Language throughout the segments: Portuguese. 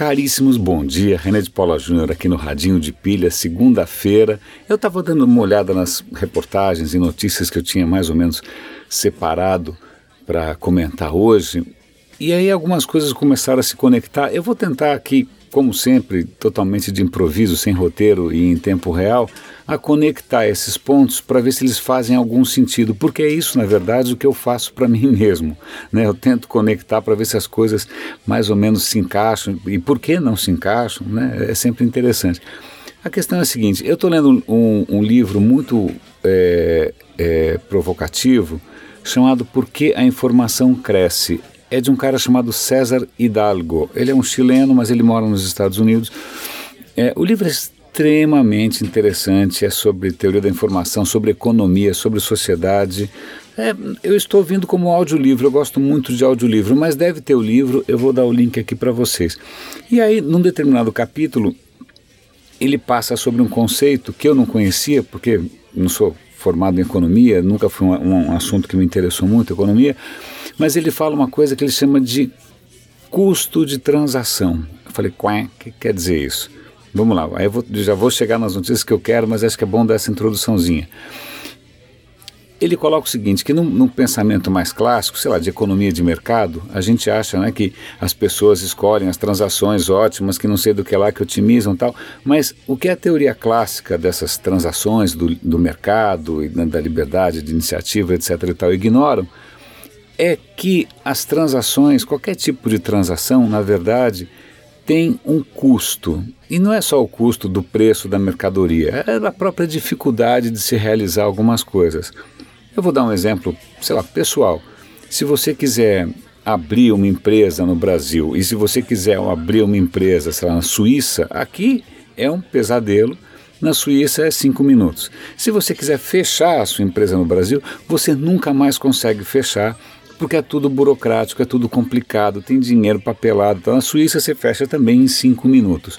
Caríssimos, bom dia. René de Paula Júnior aqui no Radinho de Pilha, segunda-feira. Eu estava dando uma olhada nas reportagens e notícias que eu tinha mais ou menos separado para comentar hoje. E aí algumas coisas começaram a se conectar. Eu vou tentar aqui, como sempre, totalmente de improviso, sem roteiro e em tempo real, a conectar esses pontos para ver se eles fazem algum sentido, porque é isso, na verdade, o que eu faço para mim mesmo. Né? Eu tento conectar para ver se as coisas mais ou menos se encaixam e por que não se encaixam, né? é sempre interessante. A questão é a seguinte: eu estou lendo um, um, livro muito é, é, provocativo chamado Por que a Informação Cresce. É de um cara chamado César Hidalgo. Ele é um chileno, mas ele mora nos Estados Unidos. É, o livro é extremamente interessante, é sobre teoria da informação, sobre economia, sobre sociedade. É, eu estou ouvindo como audiolivro, eu gosto muito de audiolivro, mas deve ter o livro, eu vou dar o link aqui para vocês. E aí, num determinado capítulo, ele passa sobre um conceito que eu não conhecia, porque não sou formado em economia, nunca foi um, um assunto que me interessou muito, economia, mas ele fala uma coisa que ele chama de custo de transação. Eu falei, o que quer dizer isso? Vamos lá, aí eu vou, já vou chegar nas notícias que eu quero, mas acho que é bom dar essa introduçãozinha. Ele coloca o seguinte, que num, num, pensamento mais clássico, sei lá, de economia de mercado, a gente acha né, que as pessoas escolhem as transações ótimas, que não sei do que lá, que otimizam tal, mas o que é a teoria clássica dessas transações do, do mercado e da liberdade de iniciativa, etc. e tal, ignoram, é que as transações, qualquer tipo de transação, na verdade, tem um custo. E não é só o custo do preço da mercadoria, é a própria dificuldade de se realizar algumas coisas. Eu vou dar um exemplo, sei lá, pessoal. Se você quiser abrir uma empresa no Brasil e se você quiser abrir uma empresa, sei lá, na Suíça, aqui é um pesadelo. Na Suíça é cinco minutos. Se você quiser fechar a sua empresa no Brasil, você nunca mais consegue fechar porque é tudo burocrático, é tudo complicado, tem dinheiro papelado. Então, na Suíça você fecha também em cinco minutos.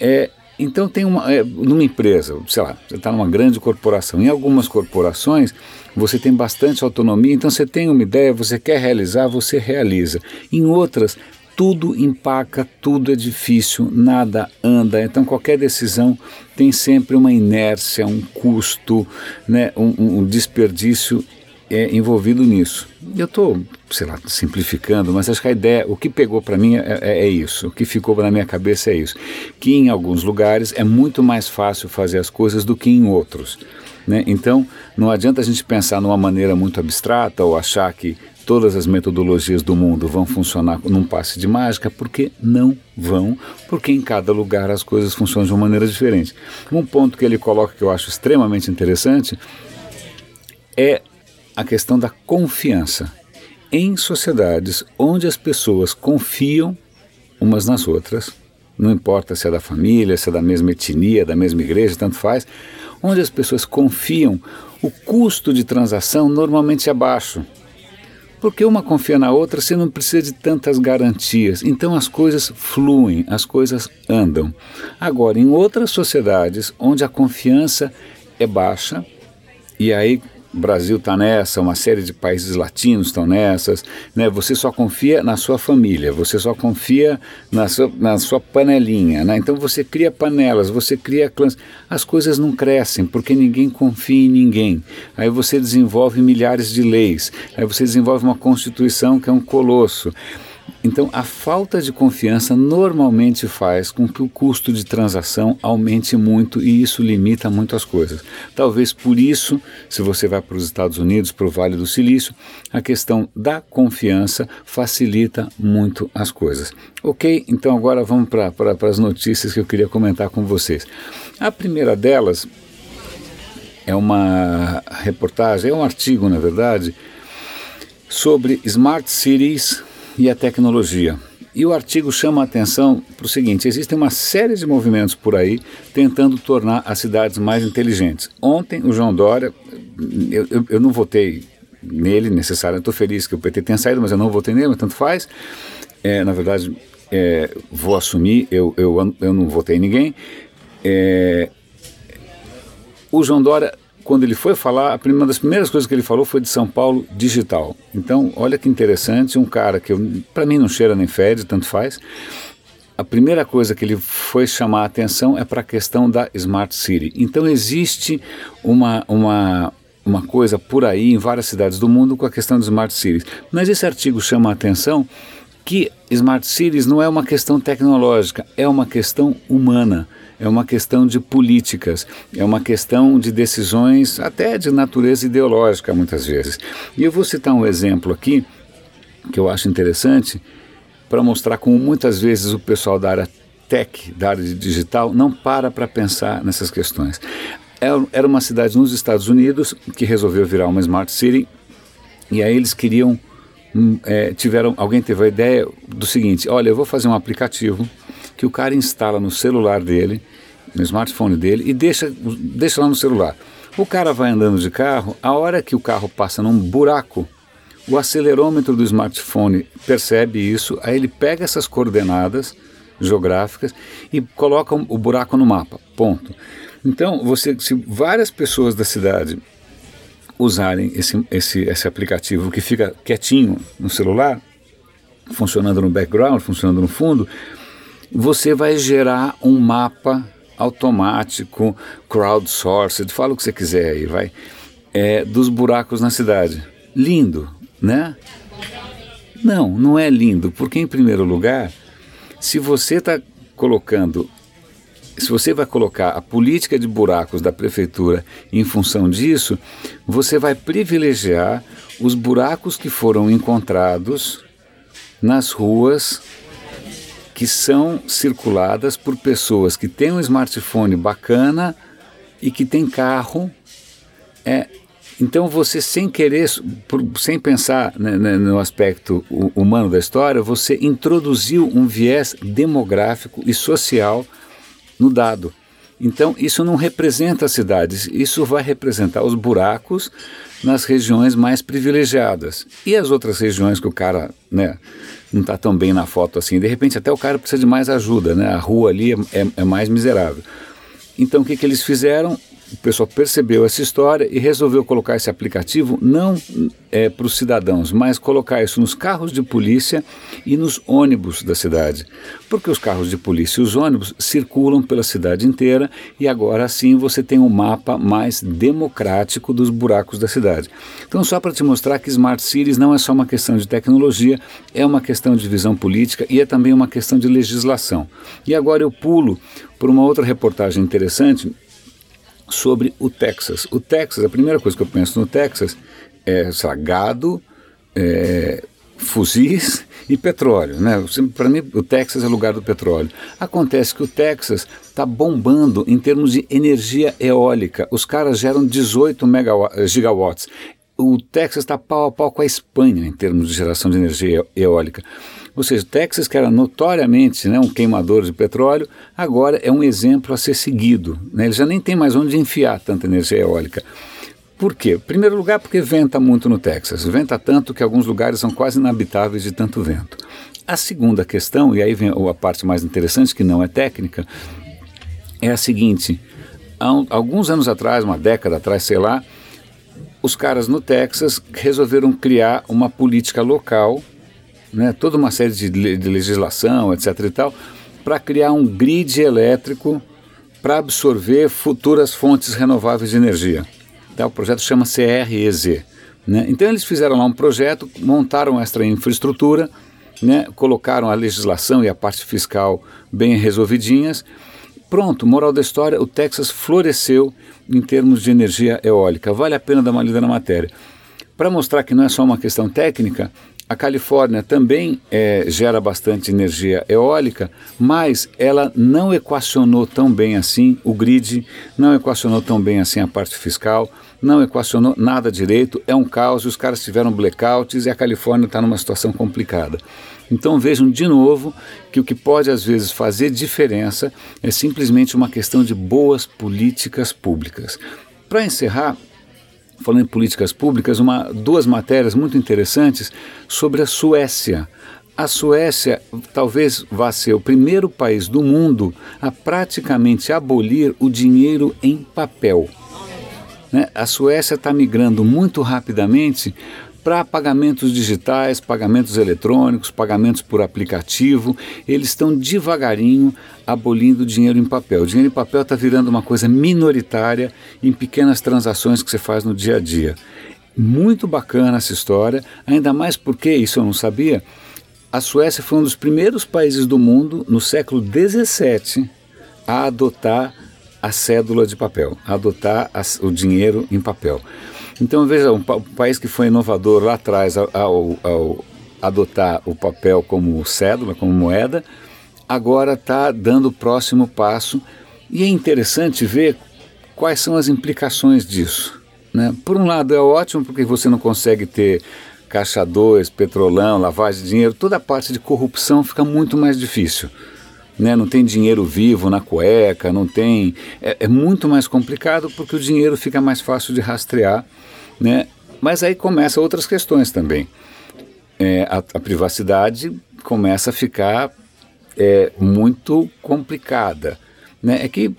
É, então tem uma é, numa empresa, sei lá, você está numa grande corporação. Em algumas corporações você tem bastante autonomia, então você tem uma ideia, você quer realizar, você realiza. Em outras tudo empaca, tudo é difícil, nada anda. Então qualquer decisão tem sempre uma inércia, um custo, né, um, um desperdício é envolvido nisso. Eu estou, sei lá, simplificando, mas acho que a ideia, o que pegou para mim é, é, é, isso, o que ficou na minha cabeça é isso, que em alguns lugares é muito mais fácil fazer as coisas do que em outros. Né? Então, não adianta a gente pensar numa maneira muito abstrata ou achar que todas as metodologias do mundo vão funcionar num passe de mágica, porque não vão, porque em cada lugar as coisas funcionam de uma maneira diferente. Um ponto que ele coloca que eu acho extremamente interessante é a questão da confiança. Em sociedades onde as pessoas confiam umas nas outras, não importa se é da família, se é da mesma etnia, da mesma igreja, tanto faz, onde as pessoas confiam, o custo de transação normalmente é baixo. Porque uma confia na outra, você não precisa de tantas garantias. Então as coisas fluem, as coisas andam. Agora, em outras sociedades onde a confiança é baixa, e aí Brasil está nessa, uma série de países latinos estão nessas, né? Você só confia na sua família, você só confia na sua, na sua panelinha, né? Então você cria panelas, você cria clãs. As coisas não crescem porque ninguém confia em ninguém. Aí você desenvolve milhares de leis, aí você desenvolve uma constituição que é um colosso. Então, a falta de confiança normalmente faz com que o custo de transação aumente muito e isso limita muito as coisas. Talvez por isso, se você vai para os Estados Unidos, para o Vale do Silício, a questão da confiança facilita muito as coisas. Ok, então agora vamos para as notícias que eu queria comentar com vocês. A primeira delas é uma reportagem, é um artigo, na verdade, sobre Smart Cities e a tecnologia. E o artigo chama a atenção para o seguinte: existem uma série de movimentos por aí tentando tornar as cidades mais inteligentes. Ontem, o João Dória, eu, eu, eu não votei nele necessariamente, estou feliz que o PT tenha saído, mas eu não votei nele, mas tanto faz. É, na verdade, é, vou assumir, eu, eu, eu não votei em ninguém. É, o João Dória quando ele foi falar, uma das primeiras coisas que ele falou foi de São Paulo digital. Então, olha que interessante, um cara que para mim não cheira nem fede, tanto faz, a primeira coisa que ele foi chamar a atenção é para a questão da Smart City. Então existe uma, uma, uma coisa por aí em várias cidades do mundo com a questão de Smart Cities. Mas esse artigo chama a atenção que Smart Cities não é uma questão tecnológica, é uma questão humana, é uma questão de políticas, é uma questão de decisões até de natureza ideológica muitas vezes. E eu vou citar um exemplo aqui que eu acho interessante para mostrar como muitas vezes o pessoal da área tech, da área digital, não para para pensar nessas questões. É, era uma cidade nos Estados Unidos que resolveu virar uma smart city e aí eles queriam é, tiveram alguém teve a ideia do seguinte olha eu vou fazer um aplicativo que o cara instala no celular dele no smartphone dele e deixa deixa lá no celular. O cara vai andando de carro a hora que o carro passa num buraco o acelerômetro do smartphone percebe isso aí ele pega essas coordenadas geográficas e coloca o buraco no mapa ponto. Então, você, se várias pessoas da cidade usarem esse, esse, esse aplicativo que fica quietinho no celular, funcionando no background, funcionando no fundo, você vai gerar um mapa automático, crowdsourced, fala o que você quiser aí, vai, é, dos buracos na cidade. Lindo, né? Não, não é lindo, porque em primeiro lugar, se você está colocando se você vai colocar a política de buracos da prefeitura em função disso, você vai privilegiar os buracos que foram encontrados nas ruas que são circuladas por pessoas que têm um smartphone bacana e que têm carro. É, então você sem querer, sem pensar né, né, no aspecto humano da história, você introduziu um viés demográfico e social no dado. Então, isso não representa as cidades, isso vai representar os buracos nas regiões mais privilegiadas. E as outras regiões que o cara né, não está tão bem na foto assim, de repente até o cara precisa de mais ajuda, né? a rua ali é, é, é mais miserável. Então, o que, que eles fizeram? O pessoal percebeu essa história e resolveu colocar esse aplicativo não é, para os cidadãos, mas colocar isso nos carros de polícia e nos ônibus da cidade. Porque os carros de polícia e os ônibus circulam pela cidade inteira e agora sim você tem um mapa mais democrático dos buracos da cidade. Então, só para te mostrar que Smart Cities não é só uma questão de tecnologia, é uma questão de visão política e é também uma questão de legislação. E agora eu pulo por uma outra reportagem interessante sobre o Texas. O Texas, a primeira coisa que eu penso no Texas é lá, gado, é, fuzis e petróleo. Né? Para mim, o Texas é lugar do petróleo. Acontece que o Texas está bombando em termos de energia eólica. Os caras geram 18 gigawatts. O Texas está pau a pau com a Espanha em termos de geração de energia eólica. Ou seja, Texas, que era notoriamente né, um queimador de petróleo, agora é um exemplo a ser seguido. Né? Ele já nem tem mais onde enfiar tanta energia eólica. Por quê? Em primeiro lugar, porque venta muito no Texas. Venta tanto que alguns lugares são quase inabitáveis de tanto vento. A segunda questão, e aí vem a parte mais interessante, que não é técnica, é a seguinte: há alguns anos atrás, uma década atrás, sei lá, os caras no Texas resolveram criar uma política local né, toda uma série de, de legislação, etc. e tal, para criar um grid elétrico para absorver futuras fontes renováveis de energia. Então, o projeto chama CREZ. Né? Então eles fizeram lá um projeto, montaram essa infraestrutura, né, colocaram a legislação e a parte fiscal bem resolvidinhas. Pronto, moral da história, o Texas floresceu em termos de energia eólica. Vale a pena dar uma lida na matéria. Para mostrar que não é só uma questão técnica, a Califórnia também é, gera bastante energia eólica, mas ela não equacionou tão bem assim o grid, não equacionou tão bem assim a parte fiscal, não equacionou nada direito, é um caos, os caras tiveram blackouts e a Califórnia está numa situação complicada. Então vejam de novo que o que pode às vezes fazer diferença é simplesmente uma questão de boas políticas públicas. Para encerrar, falando em políticas públicas, uma, duas matérias muito interessantes sobre a Suécia. A Suécia talvez vá ser o primeiro país do mundo a praticamente abolir o dinheiro em papel. Né? A Suécia está migrando muito rapidamente para pagamentos digitais, pagamentos eletrônicos, pagamentos por aplicativo. Eles estão devagarinho abolindo o dinheiro em papel. O dinheiro em papel está virando uma coisa minoritária em pequenas transações que você faz no dia a dia. Muito bacana essa história, ainda mais porque, isso eu não sabia, a Suécia foi um dos primeiros países do mundo, no século XVII, a adotar a cédula de papel, a adotar a, o dinheiro em papel. Então, veja, um, pa um, país que foi inovador lá atrás ao, ao, ao adotar o papel como cédula, como moeda, agora está dando o próximo passo. E é interessante ver quais são as implicações disso. Né? Por um lado, é ótimo porque você não consegue ter caixa 2, petrolão, lavagem de dinheiro, toda a parte de corrupção fica muito mais difícil. Né? Não tem dinheiro vivo na cueca, não tem. É, é muito mais complicado porque o dinheiro fica mais fácil de rastrear. Né? Mas aí começam outras questões também. É, a, a, privacidade começa a ficar é, muito complicada. Né? É que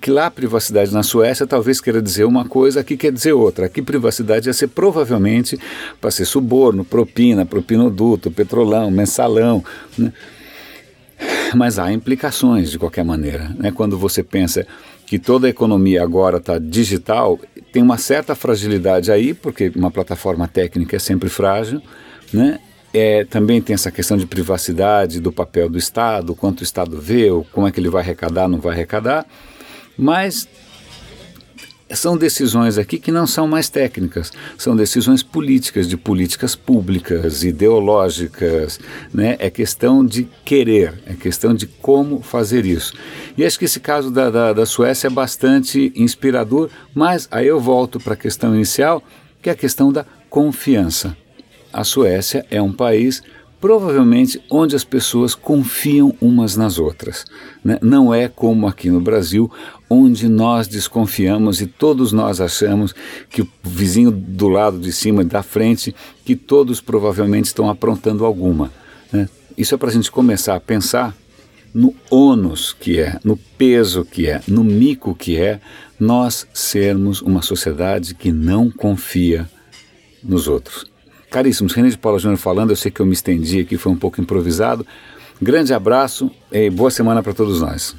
que lá a privacidade na Suécia talvez queira dizer uma coisa, aqui quer dizer outra. Aqui privacidade ia ser provavelmente para ser suborno, propina, propinoduto, petrolão, mensalão. Né? Mas há implicações de qualquer maneira. Né? Quando você pensa que toda a economia agora está digital, tem uma certa fragilidade aí, porque uma plataforma técnica é sempre frágil, né? É, também tem essa questão de privacidade do papel do Estado, quanto o Estado vê, como é que ele vai arrecadar, não vai arrecadar. Mas são decisões aqui que não são mais técnicas, são decisões políticas, de políticas públicas, ideológicas, né? é questão de querer, é questão de como fazer isso. E acho que esse caso da, da, da Suécia é bastante inspirador, mas aí eu volto para a questão inicial, que é a questão da confiança. A Suécia é um país provavelmente onde as pessoas confiam umas nas outras. Né? Não é como aqui no Brasil, onde nós desconfiamos e todos nós achamos que o vizinho do lado de cima, da frente, que todos provavelmente estão aprontando alguma. Né? Isso é para a gente começar a pensar no ônus que é, no peso que é, no mico que é nós sermos uma sociedade que não confia nos outros. Caríssimos, René de Paula Júnior falando, eu sei que eu me estendi aqui, foi um pouco improvisado. Grande abraço e boa semana para todos nós.